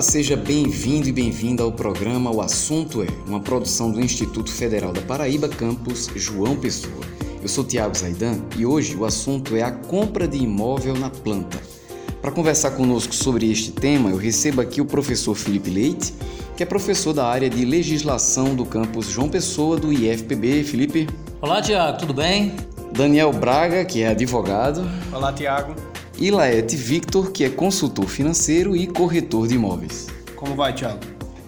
Olá, seja bem-vindo e bem-vinda ao programa O Assunto é, uma produção do Instituto Federal da Paraíba, campus João Pessoa. Eu sou Tiago Zaidan e hoje o assunto é a compra de imóvel na planta. Para conversar conosco sobre este tema, eu recebo aqui o professor Felipe Leite, que é professor da área de legislação do campus João Pessoa do IFPB. Felipe. Olá, Tiago, tudo bem? Daniel Braga, que é advogado. Olá, Tiago. E Laete Victor, que é consultor financeiro e corretor de imóveis. Como vai, Tiago?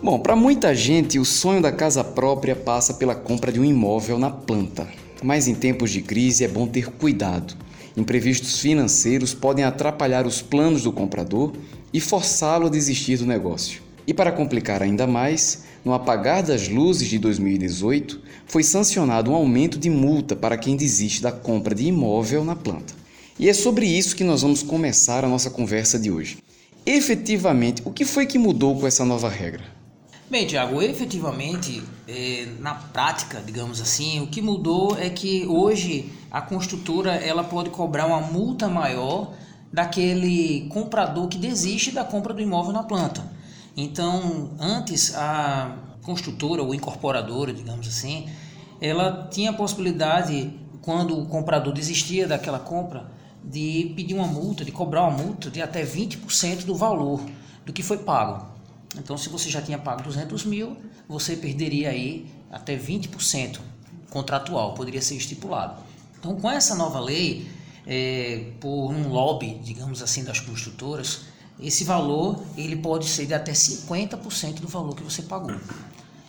Bom, para muita gente, o sonho da casa própria passa pela compra de um imóvel na planta. Mas em tempos de crise é bom ter cuidado. Imprevistos financeiros podem atrapalhar os planos do comprador e forçá-lo a desistir do negócio. E para complicar ainda mais, no apagar das luzes de 2018, foi sancionado um aumento de multa para quem desiste da compra de imóvel na planta. E é sobre isso que nós vamos começar a nossa conversa de hoje. Efetivamente, o que foi que mudou com essa nova regra? Bem, Tiago, efetivamente, é, na prática, digamos assim, o que mudou é que hoje a construtora ela pode cobrar uma multa maior daquele comprador que desiste da compra do imóvel na planta. Então, antes a construtora ou incorporadora, digamos assim, ela tinha a possibilidade, quando o comprador desistia daquela compra, de pedir uma multa, de cobrar uma multa de até 20% do valor do que foi pago. Então, se você já tinha pago 200 mil, você perderia aí até 20% contratual, poderia ser estipulado. Então, com essa nova lei, é, por um lobby, digamos assim, das construtoras, esse valor ele pode ser de até 50% do valor que você pagou.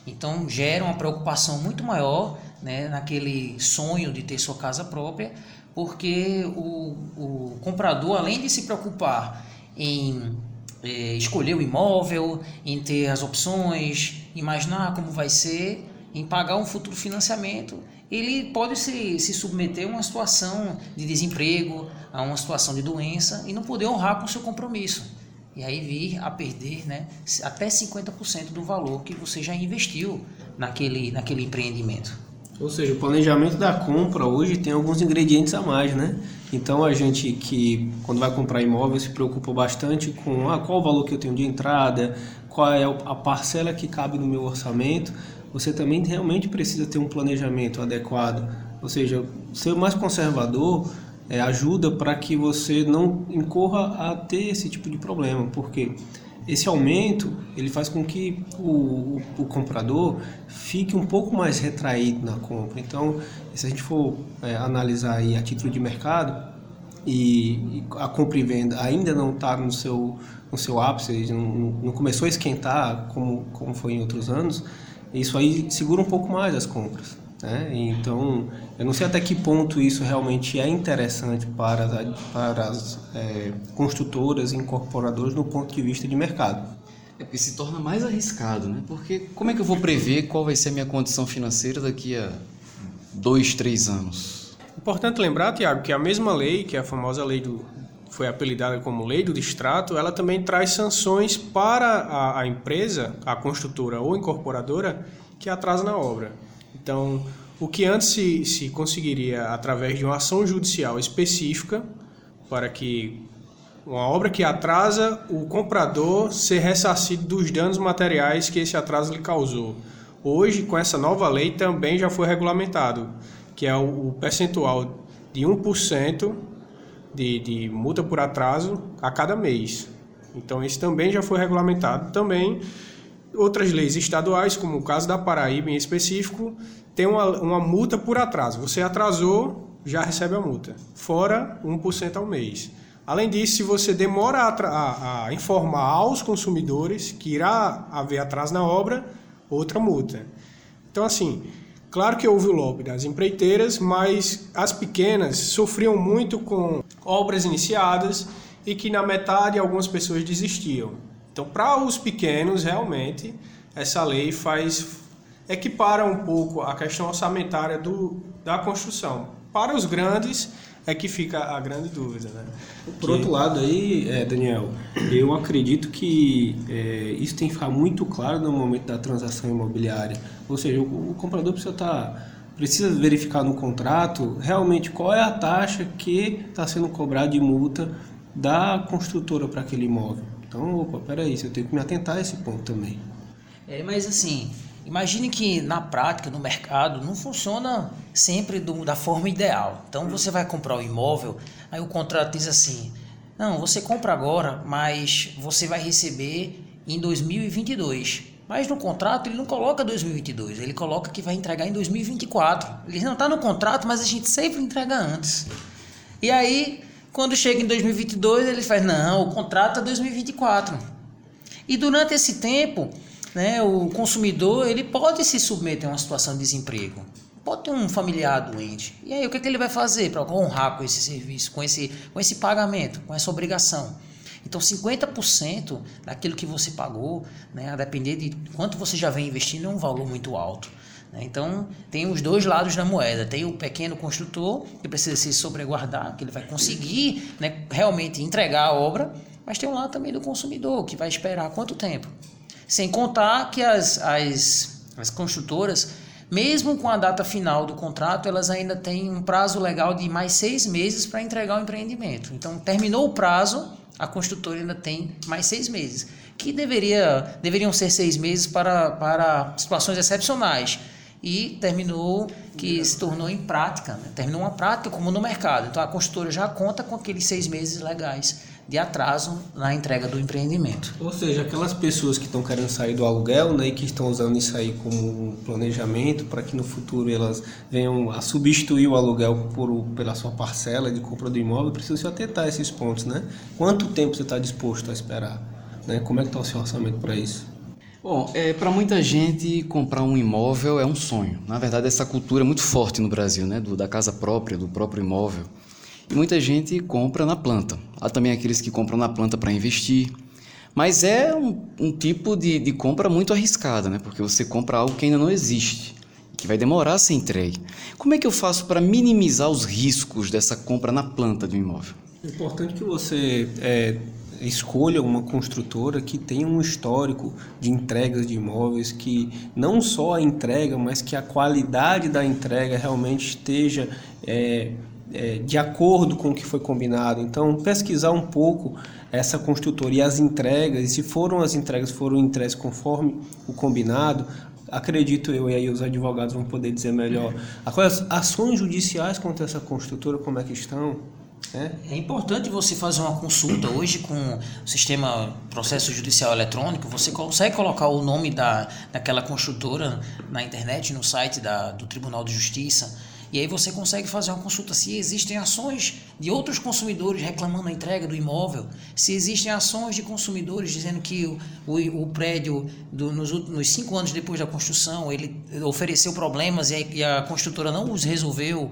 Então gera uma preocupação muito maior né, naquele sonho de ter sua casa própria, porque o, o comprador, além de se preocupar em é, escolher o imóvel, em ter as opções, imaginar como vai ser, em pagar um futuro financiamento, ele pode se, se submeter a uma situação de desemprego, a uma situação de doença e não poder honrar com o seu compromisso. E aí vir a perder né, até 50% do valor que você já investiu naquele, naquele empreendimento. Ou seja, o planejamento da compra hoje tem alguns ingredientes a mais, né? Então a gente que quando vai comprar imóvel se preocupa bastante com ah, qual o valor que eu tenho de entrada, qual é a parcela que cabe no meu orçamento. Você também realmente precisa ter um planejamento adequado. Ou seja, ser mais conservador é, ajuda para que você não incorra a ter esse tipo de problema, porque esse aumento ele faz com que o, o, comprador fique um pouco mais retraído na compra. Então, se a gente for é, analisar aí a título de mercado e, e a compra e venda ainda não está no seu, no seu ápice, não, não, começou a esquentar como, como foi em outros anos, isso aí segura um pouco mais as compras. Né? Então, eu não sei até que ponto isso realmente é interessante para, para as é, construtoras e incorporadoras no ponto de vista de mercado. É porque se torna mais arriscado, né? Porque como é que eu vou prever qual vai ser a minha condição financeira daqui a dois, três anos? Importante lembrar, Tiago, que a mesma lei, que é a famosa lei do foi apelidada como lei do distrato, ela também traz sanções para a, a empresa, a construtora ou incorporadora que atrasa na obra. Então, o que antes se, se conseguiria através de uma ação judicial específica para que uma obra que atrasa o comprador ser ressarcido dos danos materiais que esse atraso lhe causou. Hoje, com essa nova lei, também já foi regulamentado, que é o, percentual de 1% de, de multa por atraso a cada mês. Então, isso também já foi regulamentado. Também Outras leis estaduais, como o caso da Paraíba em específico, tem uma, uma multa por atraso. Você atrasou, já recebe a multa, fora 1% ao mês. Além disso, se você demora a, a, a, informar aos consumidores que irá haver atraso na obra, outra multa. Então, assim, claro que houve o lobby das empreiteiras, mas as pequenas sofriam muito com obras iniciadas e que na metade algumas pessoas desistiam. Então, para os pequenos, realmente, essa lei faz equipara um pouco a questão orçamentária do, da construção. Para os grandes é que fica a grande dúvida, né? Por que... outro lado aí, é, Daniel, eu acredito que é, isso tem que ficar muito claro no momento da transação imobiliária. Ou seja, o, o comprador precisa estar tá, precisa verificar no contrato realmente qual é a taxa que está sendo cobrada de multa da construtora para aquele imóvel. Então, opa, peraí, eu tenho que me atentar a esse ponto também. É, mas assim, imagine que na prática, no mercado, não funciona sempre do, da forma ideal. Então você vai comprar o um imóvel, aí o contrato diz assim: não, você compra agora, mas você vai receber em 2022. Mas no contrato ele não coloca 2022, ele coloca que vai entregar em 2024. Ele não está no contrato, mas a gente sempre entrega antes. E aí, quando chega em 2022, ele faz: não, o contrato é 2024. E durante esse tempo, né, o consumidor ele pode se submeter a uma situação de desemprego. Pode ter um familiar doente. E aí, o que, é que ele vai fazer para honrar com esse serviço, com esse, com esse pagamento, com essa obrigação? Então, 50% daquilo que você pagou, né, a depender de quanto você já vem investindo, é um valor muito alto. Né? Então, tem os dois lados da moeda. Tem o pequeno construtor, que precisa se sobreguardar, que ele vai conseguir né, realmente entregar a obra, mas tem um lado também do consumidor, que vai esperar quanto tempo. Sem contar que as, as, as construtoras, mesmo com a data final do contrato, elas ainda têm um prazo legal de mais seis meses para entregar o empreendimento. Então, terminou o prazo, a construtora ainda tem mais seis meses, que deveria, deveriam ser seis meses para, para situações excepcionais. E terminou que se tornou em prática, né? terminou uma prática como no mercado. Então a construtora já conta com aqueles seis meses legais de atraso na entrega do empreendimento. Ou seja, aquelas pessoas que estão querendo sair do aluguel né, e que estão usando isso aí como planejamento para que no futuro elas venham a substituir o aluguel por, pela sua parcela de compra do imóvel, precisam se atentar a esses pontos. Né? Quanto tempo você está disposto a esperar? Né? Como é que está o seu orçamento para isso? Bom, é, para muita gente, comprar um imóvel é um sonho. Na verdade, essa cultura é muito forte no Brasil, né? Do, da casa própria, do próprio imóvel. E muita gente compra na planta. Há também aqueles que compram na planta para investir. Mas é um, um tipo de, de, compra muito arriscada, né? porque você compra algo que ainda não existe, que vai demorar a ser entregue. Como é que eu faço para minimizar os riscos dessa compra na planta do imóvel? É importante que você é, escolha uma construtora que tenha um histórico de entregas de imóveis, que não só a entrega, mas que a qualidade da entrega realmente esteja é, é, de acordo com o que foi combinado. Então, pesquisar um pouco essa construtora e as entregas, e se foram as entregas, foram entregues conforme o combinado, acredito eu, e aí os advogados vão poder dizer melhor, as ações judiciais contra essa construtora, como é que estão? É. é importante você fazer uma consulta hoje com o sistema processo judicial eletrônico. Você consegue colocar o nome da, daquela construtora na internet, no site da, do Tribunal de Justiça e aí você consegue fazer uma consulta se existem ações de outros consumidores reclamando a entrega do imóvel, se existem ações de consumidores dizendo que o, o, o prédio, do, nos, nos cinco anos depois da construção, ele ofereceu problemas e a, e a construtora não os resolveu.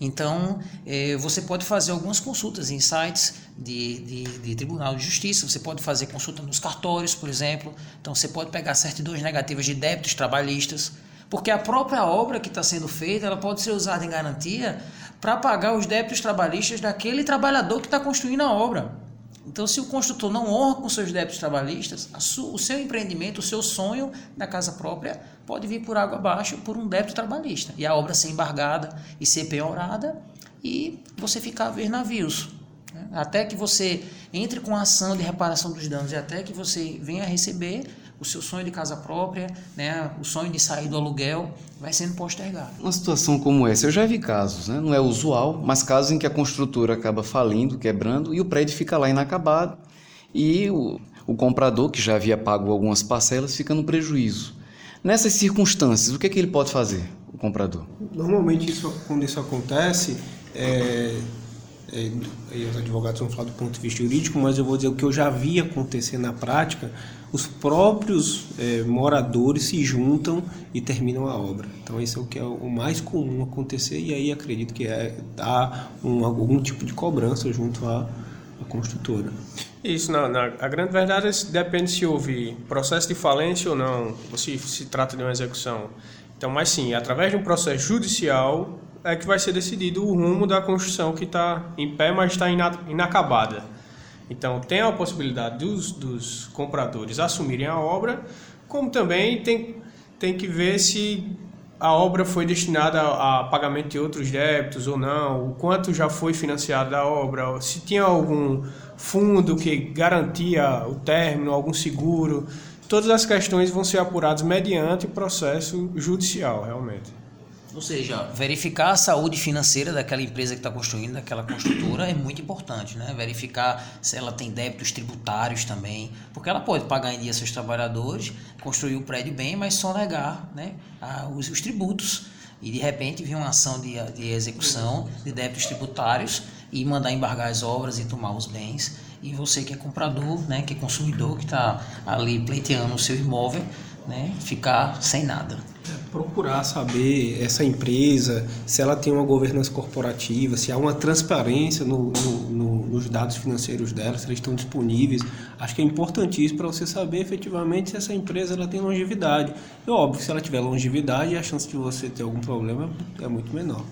Então, eh, você pode fazer algumas consultas em sites de, de, de, Tribunal de Justiça, você pode fazer consulta nos cartórios, por exemplo. Então, você pode pegar certidões negativas de débitos trabalhistas porque a própria obra que está sendo feita ela pode ser usada em garantia para pagar os débitos trabalhistas daquele trabalhador que está construindo a obra. Então, se o construtor não honra com seus débitos trabalhistas, o seu empreendimento, o seu sonho da casa própria pode vir por água abaixo por um débito trabalhista e a obra ser embargada e ser penhorada e você ficar a ver navios. Né? Até que você entre com a ação de reparação dos danos e até que você venha a receber o seu sonho de casa própria, né, o sonho de sair do aluguel, vai sendo postergado. Uma situação como essa, eu já vi casos, né? não é usual, mas casos em que a construtora acaba falindo, quebrando, e o prédio fica lá inacabado, e o, o comprador, que já havia pago algumas parcelas, fica no prejuízo. Nessas circunstâncias, o que, é que ele pode fazer, o comprador? Normalmente, isso, quando isso acontece, é, é, os advogados vão falar do ponto de vista jurídico, mas eu vou dizer o que eu já vi acontecer na prática, os próprios é, moradores se juntam e terminam a obra. Então isso é o que é o mais comum acontecer e aí acredito que é dar um, algum tipo de cobrança junto à, à construtora. Isso, não, a grande verdade é depende se houve processo de falência ou não, ou se se trata de uma execução. Então, mas sim, através de um processo judicial é que vai ser decidido o rumo da construção que está em pé, mas está inacabada. Então, tem a possibilidade dos, dos compradores assumirem a obra, como também tem, tem que ver se a obra foi destinada a pagamento de outros débitos ou não, o quanto já foi financiado da obra, se tinha algum fundo que garantia o término, algum seguro. Todas as questões vão ser apuradas mediante processo judicial, realmente. Ou seja, verificar a saúde financeira daquela empresa que está construindo, daquela construtora, é muito importante, né? Verificar se ela tem débitos tributários também, porque ela pode pagar em dia seus trabalhadores, construir o prédio bem, mas só negar né, os, os tributos. E de repente vir uma ação de, de execução de débitos tributários e mandar embargar as obras e tomar os bens. E você que é comprador, né, que é consumidor, que está ali pleiteando o seu imóvel, né, ficar sem nada. É, procurar saber essa empresa, se ela tem uma governança corporativa, se há uma transparência no, no, no, nos dados financeiros dela, se eles estão disponíveis. Acho que é importantíssimo para você saber efetivamente se essa empresa ela tem longevidade. E óbvio, se ela tiver longevidade, a chance de você ter algum problema é muito menor.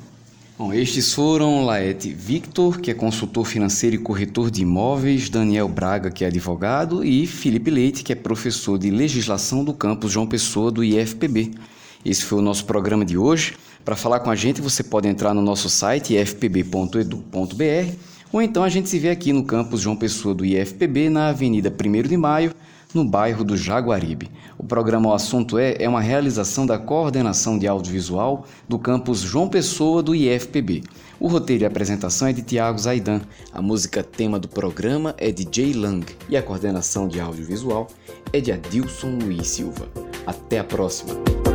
Bom, estes foram Laete Victor, que é consultor financeiro e corretor de imóveis, Daniel Braga, que é advogado, e Felipe Leite, que é professor de legislação do campus João Pessoa do IFPB. Esse foi o nosso programa de hoje. Para falar com a gente, você pode entrar no nosso site ifpb.edu.br ou então a gente se vê aqui no campus João Pessoa do IFPB, na Avenida 1 de Maio, no bairro do Jaguaribe. O programa O Assunto É é uma realização da coordenação de audiovisual do campus João Pessoa do IFPB. O roteiro e apresentação é de Tiago Zaidan. A música tema do programa é de Jay Lang e a coordenação de audiovisual é de Adilson Luiz Silva. Até a próxima!